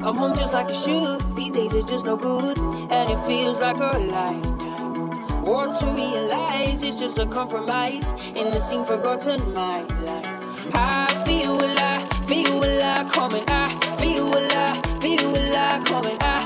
come home just like you should. These days it's just no good, and it feels like a lifetime. Want to realize it's just a compromise in the scene forgotten my life. I feel alive, feel alive coming. I feel alive, feel alive coming. I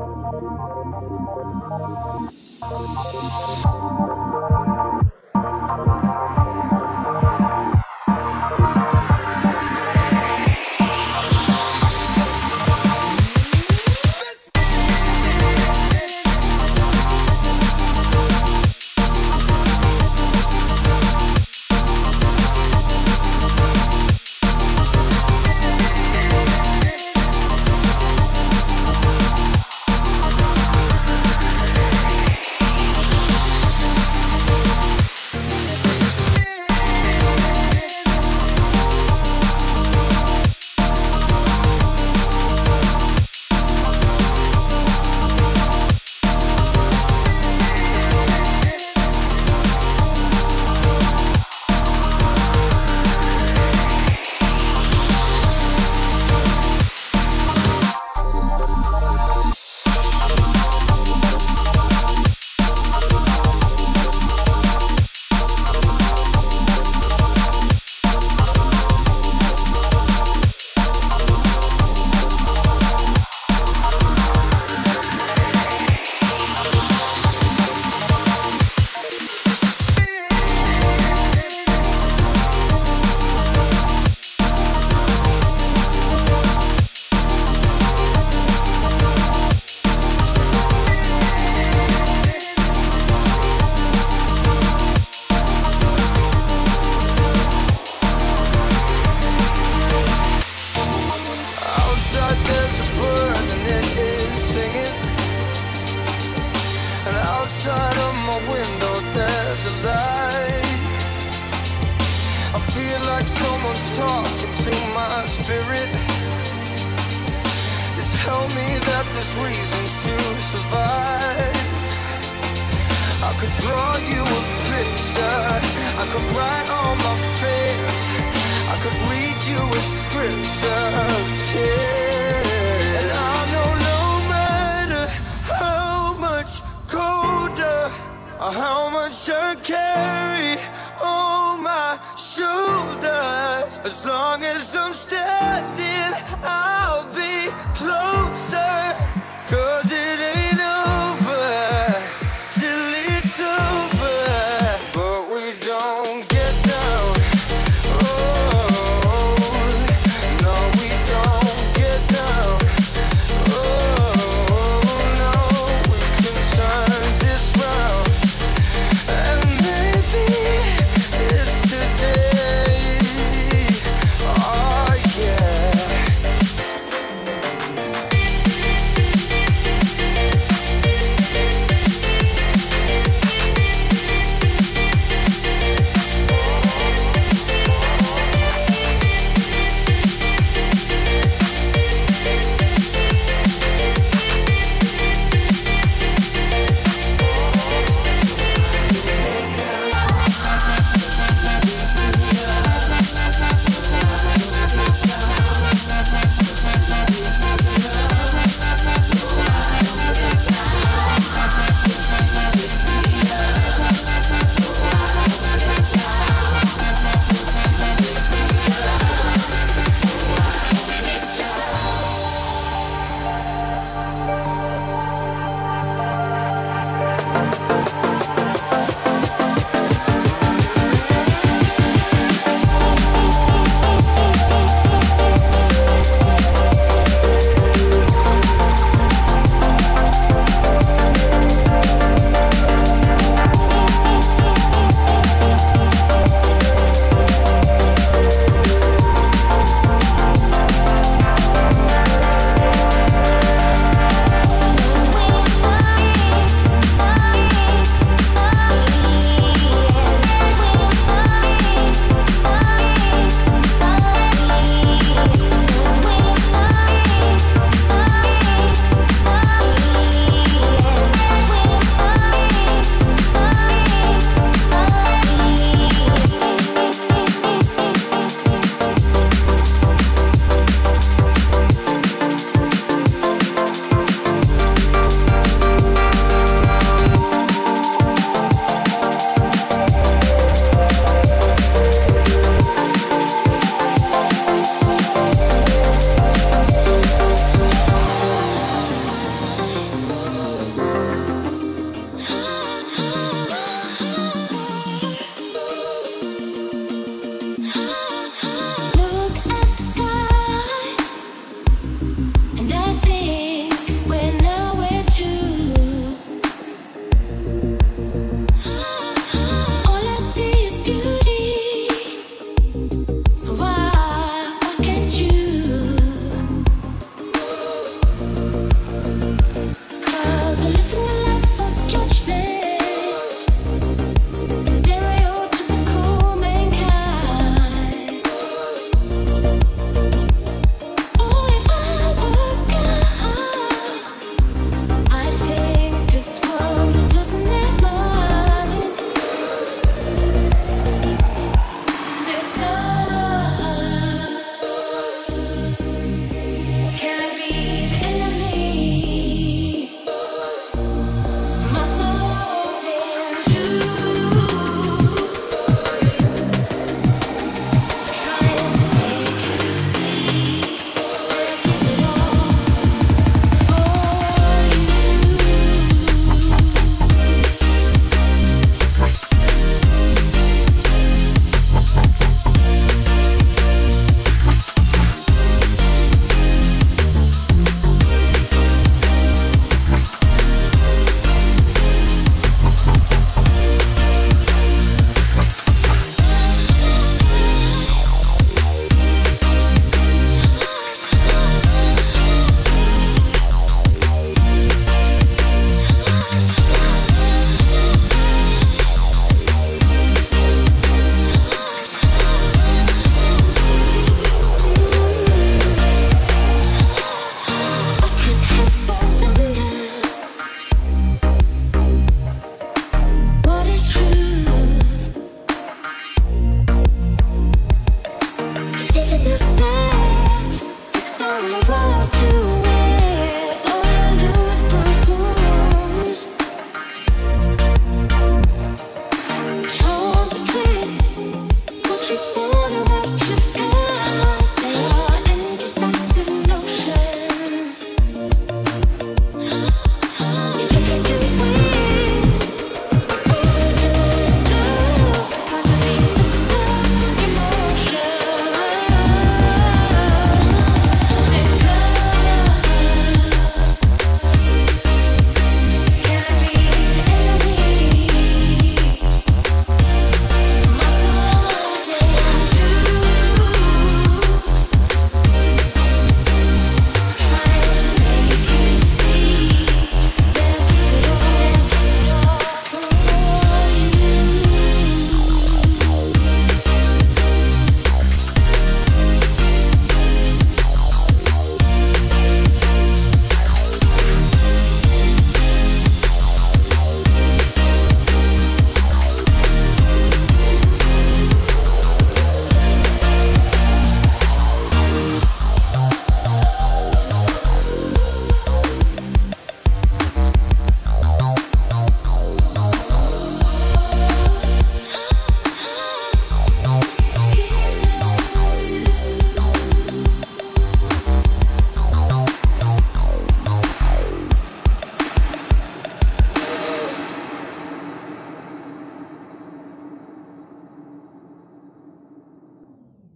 I could read you